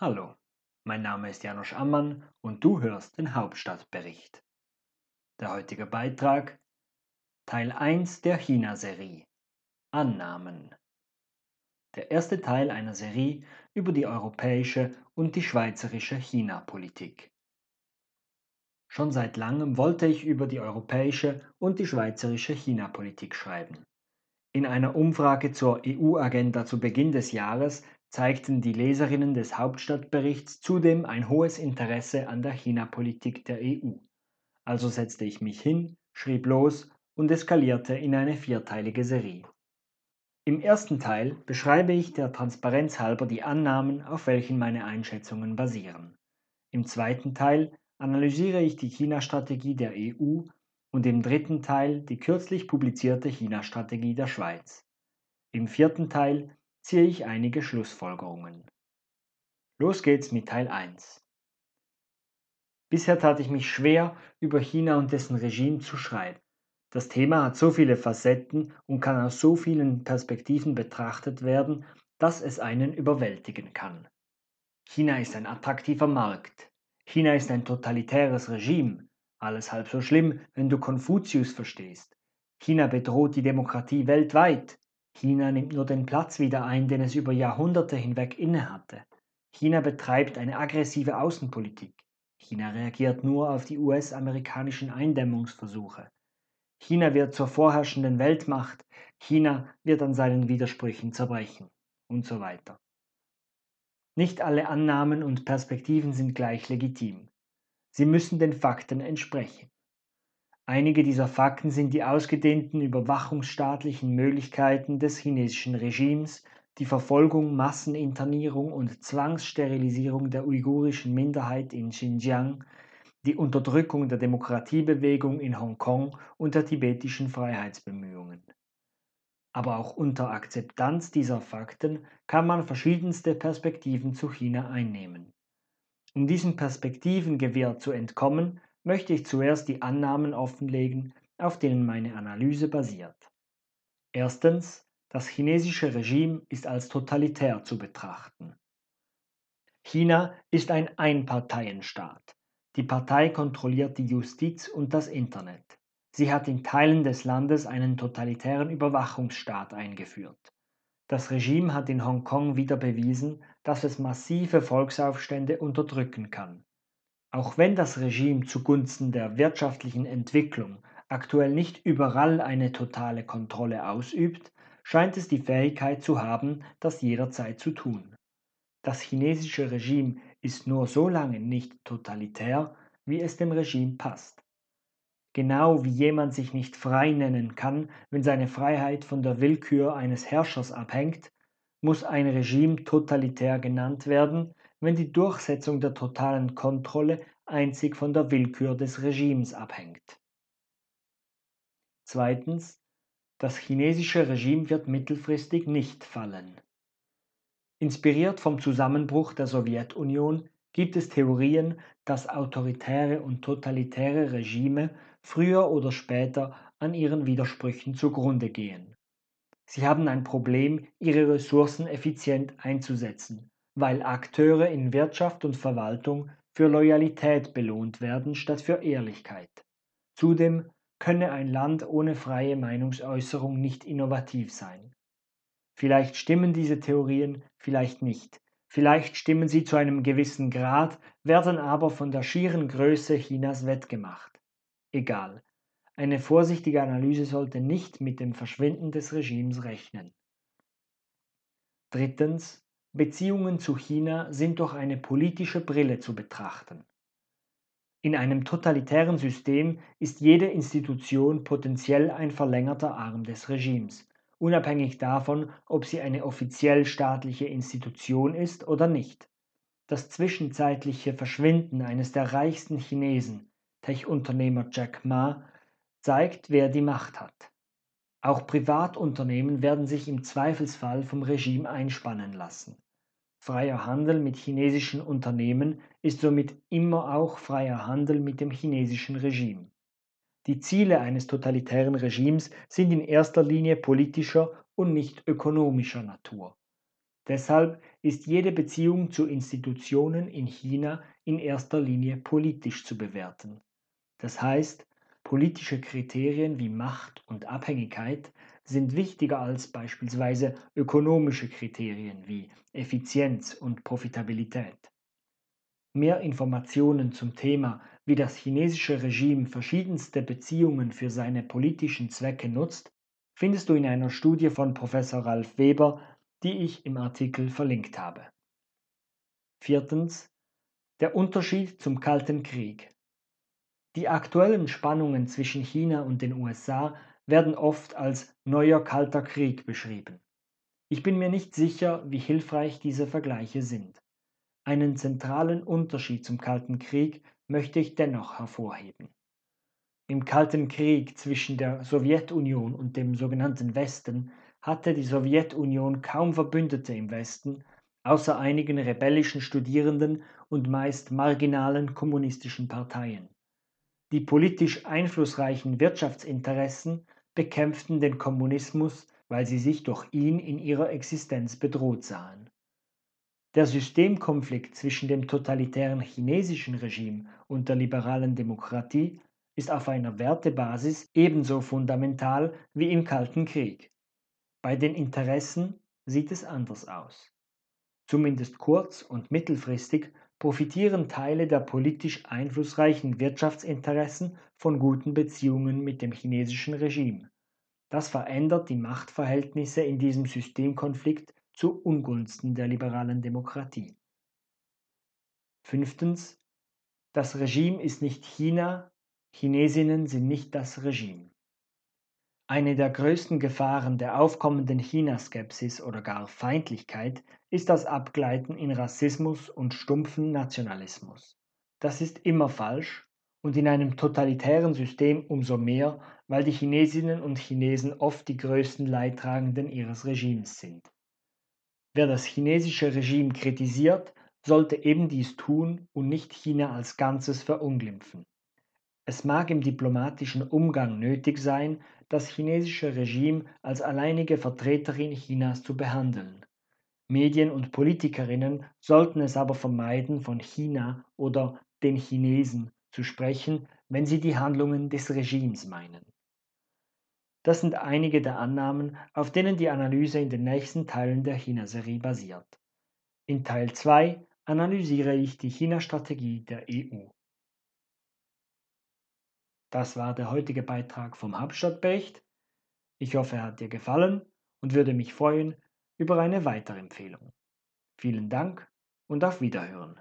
Hallo, mein Name ist Janosch Ammann und du hörst den Hauptstadtbericht. Der heutige Beitrag Teil 1 der China-Serie Annahmen. Der erste Teil einer Serie über die europäische und die schweizerische China-Politik. Schon seit langem wollte ich über die europäische und die schweizerische China-Politik schreiben. In einer Umfrage zur EU-Agenda zu Beginn des Jahres zeigten die Leserinnen des Hauptstadtberichts zudem ein hohes Interesse an der China-Politik der EU. Also setzte ich mich hin, schrieb los und eskalierte in eine vierteilige Serie. Im ersten Teil beschreibe ich der Transparenz halber die Annahmen, auf welchen meine Einschätzungen basieren. Im zweiten Teil analysiere ich die China-Strategie der EU und im dritten Teil die kürzlich publizierte China-Strategie der Schweiz. Im vierten Teil ziehe ich einige Schlussfolgerungen. Los geht's mit Teil 1. Bisher tat ich mich schwer, über China und dessen Regime zu schreiben. Das Thema hat so viele Facetten und kann aus so vielen Perspektiven betrachtet werden, dass es einen überwältigen kann. China ist ein attraktiver Markt. China ist ein totalitäres Regime. Alles halb so schlimm, wenn du Konfuzius verstehst. China bedroht die Demokratie weltweit. China nimmt nur den Platz wieder ein, den es über Jahrhunderte hinweg innehatte. China betreibt eine aggressive Außenpolitik. China reagiert nur auf die US-amerikanischen Eindämmungsversuche. China wird zur vorherrschenden Weltmacht. China wird an seinen Widersprüchen zerbrechen. Und so weiter. Nicht alle Annahmen und Perspektiven sind gleich legitim. Sie müssen den Fakten entsprechen. Einige dieser Fakten sind die ausgedehnten überwachungsstaatlichen Möglichkeiten des chinesischen Regimes, die Verfolgung, Masseninternierung und Zwangssterilisierung der uigurischen Minderheit in Xinjiang, die Unterdrückung der Demokratiebewegung in Hongkong und der tibetischen Freiheitsbemühungen. Aber auch unter Akzeptanz dieser Fakten kann man verschiedenste Perspektiven zu China einnehmen. Um diesen Perspektivengewirr zu entkommen, möchte ich zuerst die Annahmen offenlegen, auf denen meine Analyse basiert. Erstens, das chinesische Regime ist als totalitär zu betrachten. China ist ein Einparteienstaat. Die Partei kontrolliert die Justiz und das Internet. Sie hat in Teilen des Landes einen totalitären Überwachungsstaat eingeführt. Das Regime hat in Hongkong wieder bewiesen, dass es massive Volksaufstände unterdrücken kann. Auch wenn das Regime zugunsten der wirtschaftlichen Entwicklung aktuell nicht überall eine totale Kontrolle ausübt, scheint es die Fähigkeit zu haben, das jederzeit zu tun. Das chinesische Regime ist nur so lange nicht totalitär, wie es dem Regime passt. Genau wie jemand sich nicht frei nennen kann, wenn seine Freiheit von der Willkür eines Herrschers abhängt, muss ein Regime totalitär genannt werden, wenn die Durchsetzung der totalen Kontrolle einzig von der Willkür des Regimes abhängt. Zweitens, das chinesische Regime wird mittelfristig nicht fallen. Inspiriert vom Zusammenbruch der Sowjetunion gibt es Theorien, dass autoritäre und totalitäre Regime früher oder später an ihren Widersprüchen zugrunde gehen. Sie haben ein Problem, ihre Ressourcen effizient einzusetzen weil Akteure in Wirtschaft und Verwaltung für Loyalität belohnt werden statt für Ehrlichkeit. Zudem könne ein Land ohne freie Meinungsäußerung nicht innovativ sein. Vielleicht stimmen diese Theorien, vielleicht nicht. Vielleicht stimmen sie zu einem gewissen Grad, werden aber von der schieren Größe Chinas wettgemacht. Egal. Eine vorsichtige Analyse sollte nicht mit dem Verschwinden des Regimes rechnen. Drittens, Beziehungen zu China sind durch eine politische Brille zu betrachten. In einem totalitären System ist jede Institution potenziell ein verlängerter Arm des Regimes, unabhängig davon, ob sie eine offiziell staatliche Institution ist oder nicht. Das zwischenzeitliche Verschwinden eines der reichsten Chinesen, Tech-Unternehmer Jack Ma, zeigt, wer die Macht hat. Auch Privatunternehmen werden sich im Zweifelsfall vom Regime einspannen lassen. Freier Handel mit chinesischen Unternehmen ist somit immer auch freier Handel mit dem chinesischen Regime. Die Ziele eines totalitären Regimes sind in erster Linie politischer und nicht ökonomischer Natur. Deshalb ist jede Beziehung zu Institutionen in China in erster Linie politisch zu bewerten. Das heißt, politische Kriterien wie Macht und Abhängigkeit sind wichtiger als beispielsweise ökonomische Kriterien wie Effizienz und Profitabilität. Mehr Informationen zum Thema, wie das chinesische Regime verschiedenste Beziehungen für seine politischen Zwecke nutzt, findest du in einer Studie von Professor Ralf Weber die ich im Artikel verlinkt habe. Viertens. Der Unterschied zum Kalten Krieg. Die aktuellen Spannungen zwischen China und den USA werden oft als neuer Kalter Krieg beschrieben. Ich bin mir nicht sicher, wie hilfreich diese Vergleiche sind. Einen zentralen Unterschied zum Kalten Krieg möchte ich dennoch hervorheben. Im Kalten Krieg zwischen der Sowjetunion und dem sogenannten Westen hatte die Sowjetunion kaum Verbündete im Westen, außer einigen rebellischen Studierenden und meist marginalen kommunistischen Parteien. Die politisch einflussreichen Wirtschaftsinteressen bekämpften den Kommunismus, weil sie sich durch ihn in ihrer Existenz bedroht sahen. Der Systemkonflikt zwischen dem totalitären chinesischen Regime und der liberalen Demokratie ist auf einer Wertebasis ebenso fundamental wie im Kalten Krieg. Bei den Interessen sieht es anders aus. Zumindest kurz- und mittelfristig profitieren Teile der politisch einflussreichen Wirtschaftsinteressen von guten Beziehungen mit dem chinesischen Regime. Das verändert die Machtverhältnisse in diesem Systemkonflikt zu Ungunsten der liberalen Demokratie. Fünftens. Das Regime ist nicht China, Chinesinnen sind nicht das Regime. Eine der größten Gefahren der aufkommenden Chinaskepsis oder gar Feindlichkeit ist das Abgleiten in Rassismus und stumpfen Nationalismus. Das ist immer falsch und in einem totalitären System umso mehr, weil die Chinesinnen und Chinesen oft die größten Leidtragenden ihres Regimes sind. Wer das chinesische Regime kritisiert, sollte eben dies tun und nicht China als Ganzes verunglimpfen. Es mag im diplomatischen Umgang nötig sein, das chinesische Regime als alleinige Vertreterin Chinas zu behandeln. Medien und Politikerinnen sollten es aber vermeiden, von China oder den Chinesen zu sprechen, wenn sie die Handlungen des Regimes meinen. Das sind einige der Annahmen, auf denen die Analyse in den nächsten Teilen der China-Serie basiert. In Teil 2 analysiere ich die China-Strategie der EU. Das war der heutige Beitrag vom Hauptstadtbericht. Ich hoffe, er hat dir gefallen und würde mich freuen über eine weitere Empfehlung. Vielen Dank und auf Wiederhören.